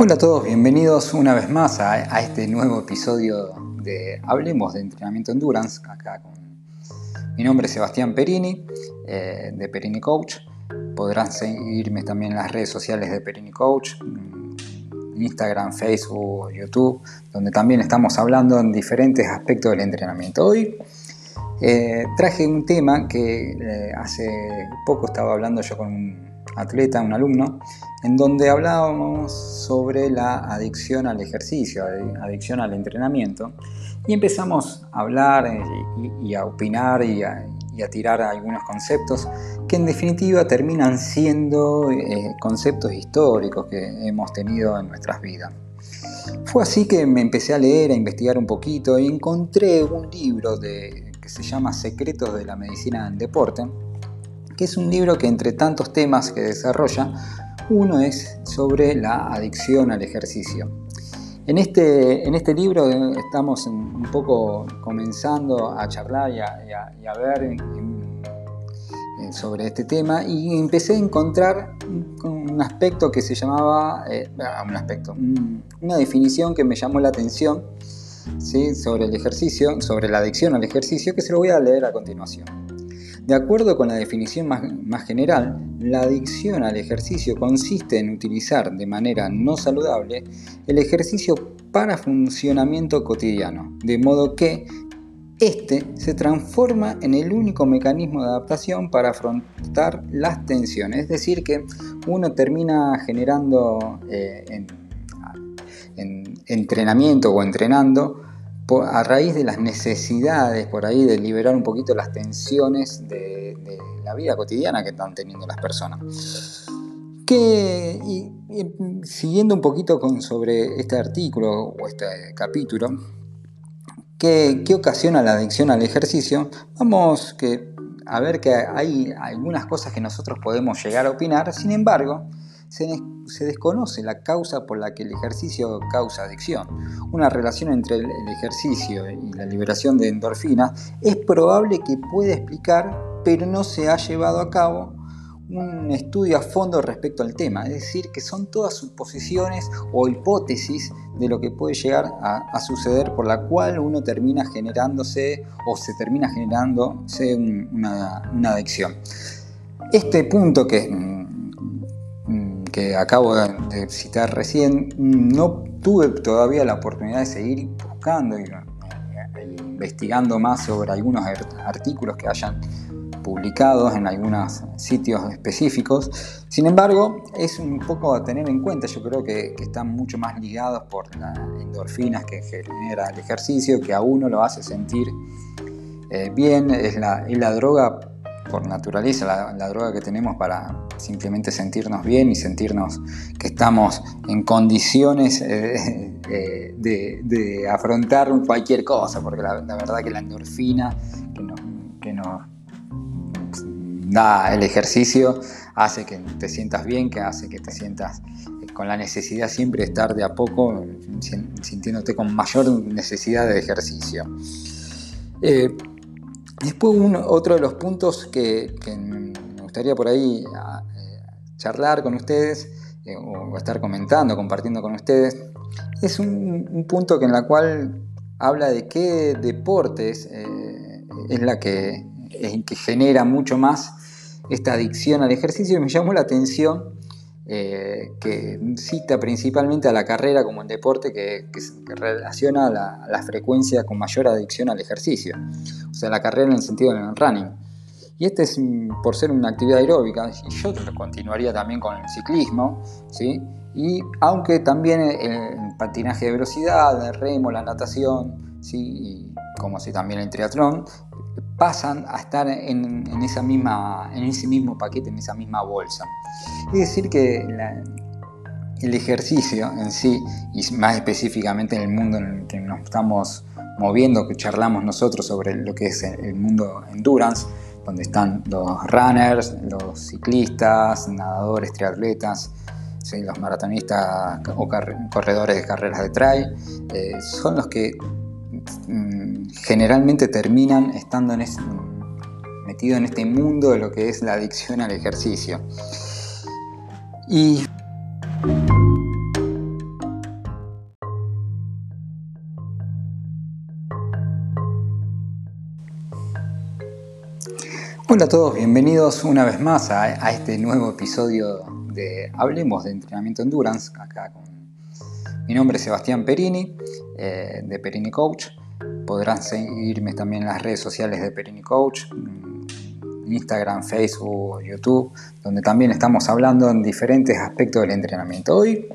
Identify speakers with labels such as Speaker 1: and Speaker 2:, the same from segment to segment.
Speaker 1: Hola a todos, bienvenidos una vez más a, este nuevo episodio de Hablemos de Entrenamiento Endurance, acá mi nombre es Sebastián Perini, eh, de Perini Coach. Podrán seguirme también en las redes sociales de Perini Coach, Instagram, Facebook, YouTube, donde también estamos hablando en diferentes aspectos del entrenamiento. Hoy eh, traje un tema que eh, hace poco estaba hablando yo con un atleta, un alumno, en donde hablábamos sobre la adicción al ejercicio, adicción al entrenamiento, y empezamos a hablar eh, y, a opinar y a, tirar algunos conceptos que en definitiva terminan siendo eh, conceptos históricos que hemos tenido en nuestras vidas. Fue así que me empecé a leer, a investigar un poquito y encontré un libro de, que se llama Secretos de la Medicina del Deporte, que es un libro que entre tantos temas que desarrolla, uno es sobre la adicción al ejercicio. En este, en este libro estamos un poco comenzando a charlar y a, ver sobre este tema y empecé a encontrar un, aspecto que se llamaba, eh, ah, un aspecto, una definición que me llamó la atención ¿sí? sobre el ejercicio, sobre la adicción al ejercicio, que se lo voy a leer a continuación. De acuerdo con la definición más, general, la adicción al ejercicio consiste en utilizar de manera no saludable el ejercicio para funcionamiento cotidiano, de modo que este se transforma en el único mecanismo de adaptación para afrontar las tensiones, es decir, que uno termina generando eh, en entrenamiento o entrenando a raíz de las necesidades por ahí de liberar un poquito las tensiones de, la vida cotidiana que están teniendo las personas. Que, siguiendo un poquito con, sobre este artículo o este capítulo, ¿qué, ocasiona la adicción al ejercicio? Vamos que, a ver que hay algunas cosas que nosotros podemos llegar a opinar, sin embargo, se, desconoce la causa por la que el ejercicio causa adicción. Una relación entre el, ejercicio y la liberación de endorfinas es probable que pueda explicar, pero no se ha llevado a cabo un estudio a fondo respecto al tema, es decir, que son todas suposiciones o hipótesis de lo que puede llegar a, suceder por la cual uno termina generándose o se termina generándose una, una adicción. Este punto que acabo de citar recién, no tuve todavía la oportunidad de seguir buscando y investigando más sobre algunos artículos que hayan publicados en algunos sitios específicos. Sin embargo, es un poco a tener en cuenta, yo creo que, están mucho más ligados por las endorfinas que genera el ejercicio, que a uno lo hace sentir eh, bien, es la, es la droga por naturaleza, la, droga que tenemos para simplemente sentirnos bien y sentirnos que estamos en condiciones eh, eh, de, afrontar cualquier cosa, porque la, verdad que la endorfina que nos, da el ejercicio hace que te sientas bien, que hace que te sientas eh, con la necesidad siempre de estar de a poco sintiéndote con mayor necesidad de ejercicio. Después otro de los puntos que, gustaría por ahí eh, charlar con ustedes eh, o estar comentando, compartiendo con ustedes, es un, punto que en la cual habla de qué deportes eh, es la que, que genera mucho más esta adicción al ejercicio. Y me llamó la atención eh, que cita principalmente a la carrera como un deporte que, relaciona la, la, frecuencia con mayor adicción al ejercicio, o sea, la carrera en el sentido del running. Y este es por ser una actividad aeróbica, yo continuaría también con el ciclismo, ¿sí? y aunque también el patinaje de velocidad, el remo, la natación, ¿sí? y como así también el triatlón, pasan a estar en, esa misma, en ese mismo paquete, en esa misma bolsa. Es decir, que el ejercicio en sí, y más específicamente en el mundo en el que nos estamos moviendo, que charlamos nosotros sobre lo que es el mundo endurance, donde están los runners, los ciclistas, nadadores, triatletas, los maratonistas o corredores de carreras de trail, eh, son los que Mm, generalmente terminan estando en metidos en este mundo de lo que es la adicción al ejercicio. Hola a todos, bienvenidos una vez más a, este nuevo episodio de Hablemos de Entrenamiento Endurance, acá mi nombre es Sebastián Perini, eh, de Perini Coach. Podrán seguirme también en las redes sociales de Perini Coach, Instagram, Facebook, YouTube, donde también estamos hablando en diferentes aspectos del entrenamiento. Hoy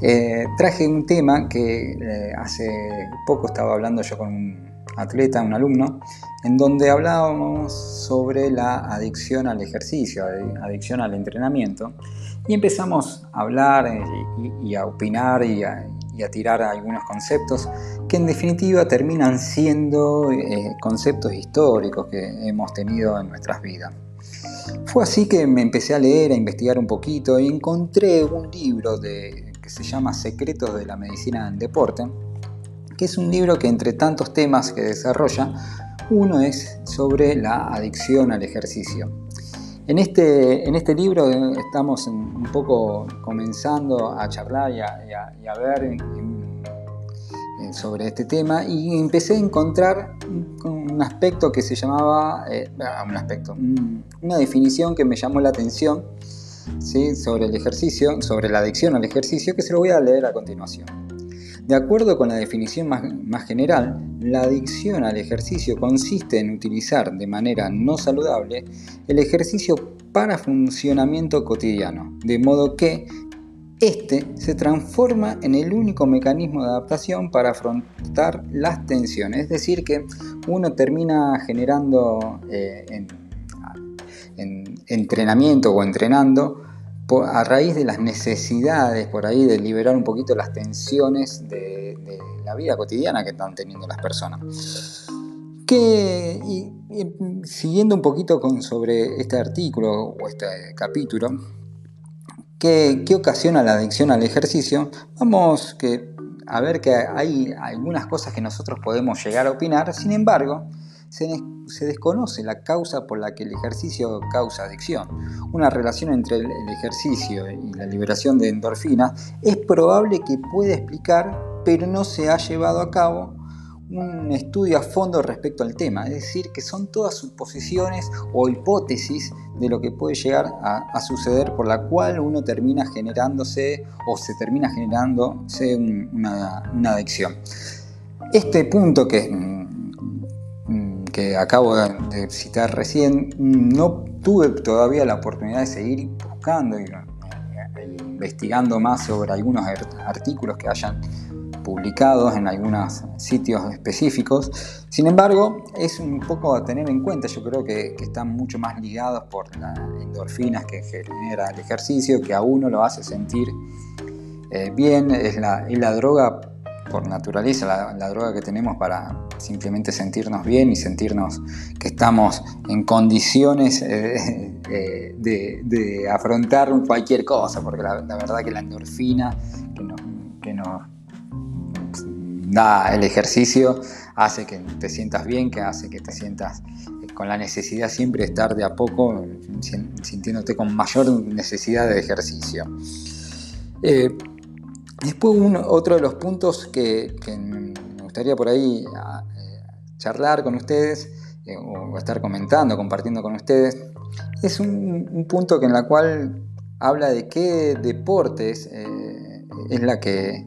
Speaker 1: eh, traje un tema que eh, hace poco estaba hablando yo con un atleta, un alumno, en donde hablábamos sobre la adicción al ejercicio, adicción al entrenamiento, y empezamos a hablar eh, y, a opinar y a, tirar algunos conceptos que en definitiva terminan siendo eh, conceptos históricos que hemos tenido en nuestras vidas. Fue así que me empecé a leer, a investigar un poquito y encontré un libro de, que se llama Secretos de la Medicina del Deporte, que es un libro que entre tantos temas que desarrolla, uno es sobre la adicción al ejercicio. En este, en este libro estamos un poco comenzando a charlar y a, ver sobre este tema y empecé a encontrar un, aspecto que se llamaba, eh, un aspecto, una definición que me llamó la atención ¿sí? sobre el ejercicio, sobre la adicción al ejercicio, que se lo voy a leer a continuación. De acuerdo con la definición más, general, la adicción al ejercicio consiste en utilizar de manera no saludable el ejercicio para funcionamiento cotidiano, de modo que este se transforma en el único mecanismo de adaptación para afrontar las tensiones, es decir, que uno termina generando eh, en entrenamiento o entrenando a raíz de las necesidades por ahí de liberar un poquito las tensiones de, la vida cotidiana que están teniendo las personas. Que, siguiendo un poquito con, sobre este artículo o este capítulo, ¿qué, ocasiona la adicción al ejercicio? Vamos que, a ver que hay algunas cosas que nosotros podemos llegar a opinar, sin embargo, se, desconoce la causa por la que el ejercicio causa adicción. Una relación entre el, ejercicio y la liberación de endorfinas es probable que pueda explicar, pero no se ha llevado a cabo un estudio a fondo respecto al tema, es decir, que son todas suposiciones o hipótesis de lo que puede llegar a, suceder por la cual uno termina generándose o se termina generándose una, una adicción. Este punto que que acabo de citar recién, no tuve todavía la oportunidad de seguir buscando y investigando más sobre algunos artículos que hayan publicados en algunos sitios específicos. Sin embargo, es un poco a tener en cuenta, yo creo que, están mucho más ligados por las endorfinas que genera el ejercicio, que a uno lo hace sentir eh, bien, es la, es la droga por naturaleza, la, droga que tenemos para simplemente sentirnos bien y sentirnos que estamos en condiciones eh, eh, de, afrontar cualquier cosa, porque la, verdad que la endorfina que nos, da el ejercicio hace que te sientas bien, que hace que te sientas eh, con la necesidad siempre de estar de a poco sintiéndote con mayor necesidad de ejercicio. Después otro de los puntos que, me gustaría por ahí eh, charlar con ustedes eh, o estar comentando, compartiendo con ustedes, es un, punto que en la cual habla de qué deportes eh, es la que,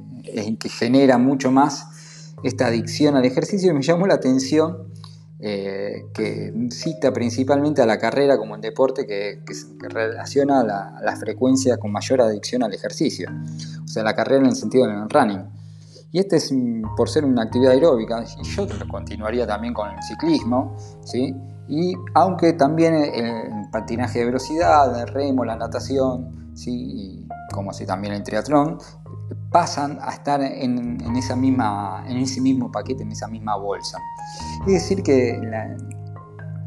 Speaker 1: que genera mucho más esta adicción al ejercicio. Me llamó la atención eh, que cita principalmente a la carrera como el deporte que, relaciona la, frecuencia con mayor adicción al ejercicio, o sea, la carrera en el sentido del running. Y este es mm, por ser una actividad aeróbica, y yo continuaría también con el ciclismo, ¿sí? y aunque también el patinaje de velocidad, el remo, la natación, ¿sí? como así también el triatlón, pasan a estar en ese mismo paquete, en esa misma bolsa. Es decir, que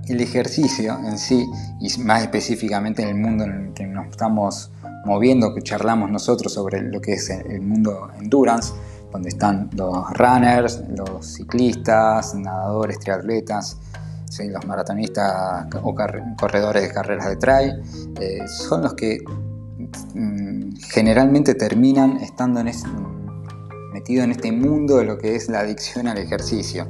Speaker 1: el ejercicio en sí, y más específicamente en el mundo en el que nos estamos moviendo, que charlamos nosotros sobre lo que es el mundo endurance, donde están los runners, los ciclistas, nadadores, triatletas, los maratonistas o corredores de carreras de trail, eh, son los que Mm, generalmente terminan estando en metidos en este mundo de lo que es la adicción al ejercicio.